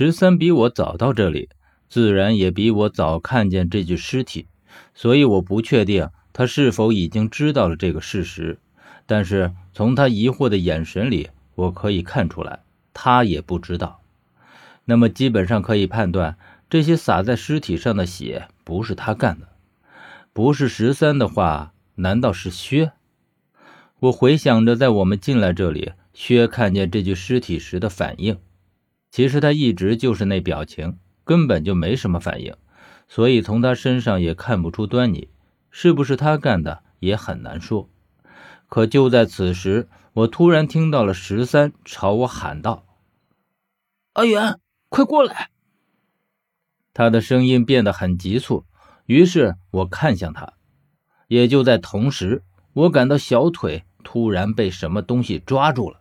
十三比我早到这里，自然也比我早看见这具尸体，所以我不确定他是否已经知道了这个事实。但是从他疑惑的眼神里，我可以看出来，他也不知道。那么基本上可以判断，这些洒在尸体上的血不是他干的。不是十三的话，难道是薛？我回想着，在我们进来这里，薛看见这具尸体时的反应。其实他一直就是那表情，根本就没什么反应，所以从他身上也看不出端倪。是不是他干的，也很难说。可就在此时，我突然听到了十三朝我喊道：“阿远，快过来！”他的声音变得很急促。于是我看向他，也就在同时，我感到小腿突然被什么东西抓住了。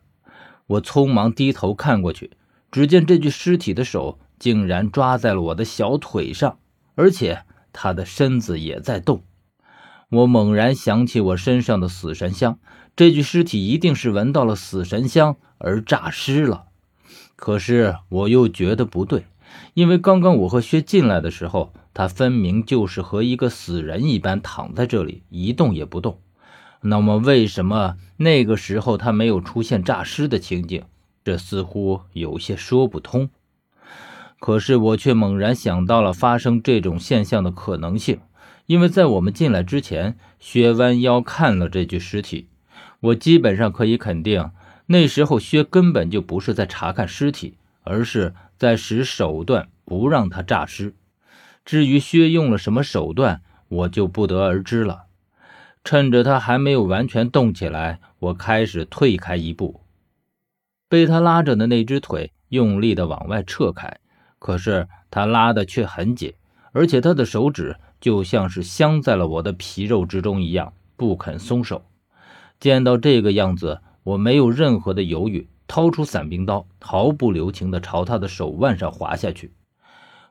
我匆忙低头看过去，只见这具尸体的手竟然抓在了我的小腿上，而且他的身子也在动。我猛然想起我身上的死神香，这具尸体一定是闻到了死神香而诈尸了。可是我又觉得不对，因为刚刚我和薛进来的时候。他分明就是和一个死人一般躺在这里一动也不动，那么为什么那个时候他没有出现诈尸的情景？这似乎有些说不通。可是我却猛然想到了发生这种现象的可能性，因为在我们进来之前，薛弯腰看了这具尸体，我基本上可以肯定，那时候薛根本就不是在查看尸体，而是在使手段不让他诈尸。至于薛用了什么手段，我就不得而知了。趁着他还没有完全动起来，我开始退开一步，被他拉着的那只腿用力的往外撤开。可是他拉的却很紧，而且他的手指就像是镶在了我的皮肉之中一样，不肯松手。见到这个样子，我没有任何的犹豫，掏出伞兵刀，毫不留情地朝他的手腕上划下去。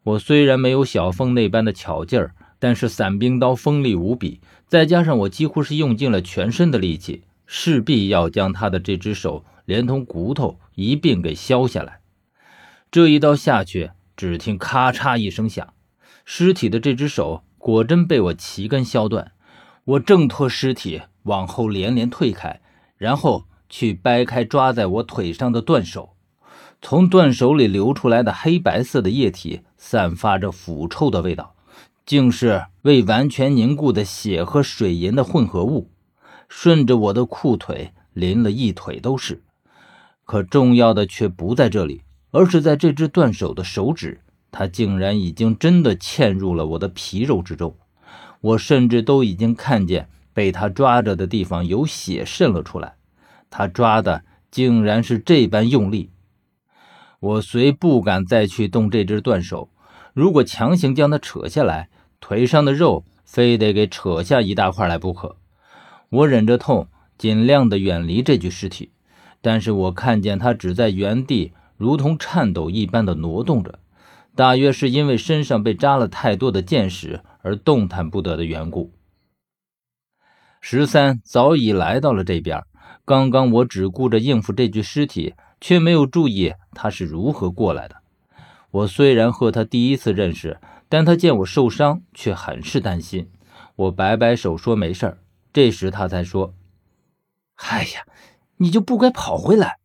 我虽然没有小凤那般的巧劲儿，但是伞兵刀锋利无比，再加上我几乎是用尽了全身的力气，势必要将他的这只手连同骨头一并给削下来。这一刀下去，只听咔嚓一声响，尸体的这只手果真被我齐根削断。我挣脱尸体，往后连连退开，然后去掰开抓在我腿上的断手。从断手里流出来的黑白色的液体，散发着腐臭的味道，竟是未完全凝固的血和水银的混合物，顺着我的裤腿淋了一腿都是。可重要的却不在这里，而是在这只断手的手指，它竟然已经真的嵌入了我的皮肉之中。我甚至都已经看见被他抓着的地方有血渗了出来，他抓的竟然是这般用力。我虽不敢再去动这只断手，如果强行将它扯下来，腿上的肉非得给扯下一大块来不可。我忍着痛，尽量的远离这具尸体，但是我看见他只在原地，如同颤抖一般的挪动着，大约是因为身上被扎了太多的箭矢而动弹不得的缘故。十三早已来到了这边，刚刚我只顾着应付这具尸体。却没有注意他是如何过来的。我虽然和他第一次认识，但他见我受伤，却很是担心。我摆摆手说没事儿。这时他才说：“哎呀，你就不该跑回来。”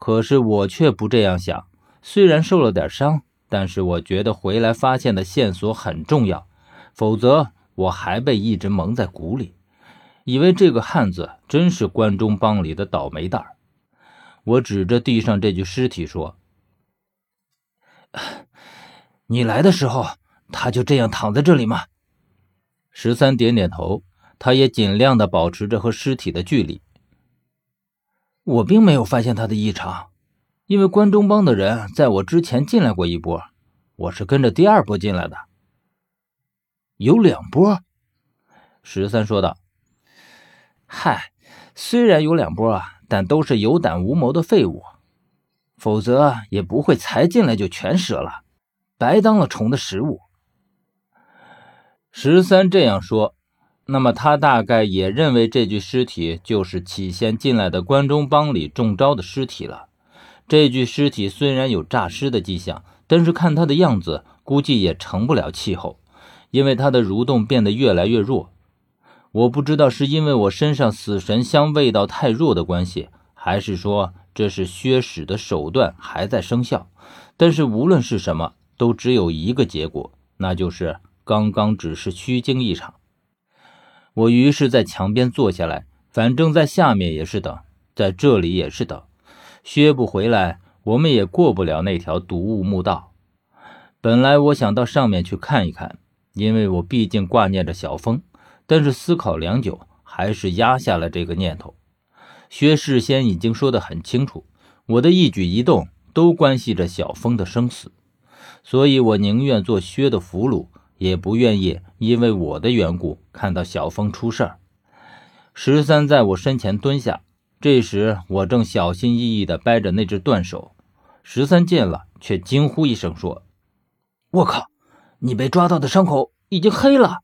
可是我却不这样想。虽然受了点伤，但是我觉得回来发现的线索很重要，否则我还被一直蒙在鼓里，以为这个汉子真是关中帮里的倒霉蛋。我指着地上这具尸体说：“你来的时候，他就这样躺在这里吗？”十三点点头，他也尽量的保持着和尸体的距离。我并没有发现他的异常，因为关中帮的人在我之前进来过一波，我是跟着第二波进来的。有两波，十三说道：“嗨，虽然有两波啊。”但都是有胆无谋的废物，否则也不会才进来就全折了，白当了虫的食物。十三这样说，那么他大概也认为这具尸体就是起先进来的关中帮里中招的尸体了。这具尸体虽然有诈尸的迹象，但是看他的样子，估计也成不了气候，因为他的蠕动变得越来越弱。我不知道是因为我身上死神香味道太弱的关系，还是说这是薛使的手段还在生效。但是无论是什么，都只有一个结果，那就是刚刚只是虚惊一场。我于是，在墙边坐下来，反正在下面也是等，在这里也是等。薛不回来，我们也过不了那条毒雾墓道。本来我想到上面去看一看，因为我毕竟挂念着小峰。但是思考良久，还是压下了这个念头。薛事先已经说得很清楚，我的一举一动都关系着小峰的生死，所以我宁愿做薛的俘虏，也不愿意因为我的缘故看到小峰出事儿。十三在我身前蹲下，这时我正小心翼翼的掰着那只断手。十三见了，却惊呼一声说：“我靠，你被抓到的伤口已经黑了！”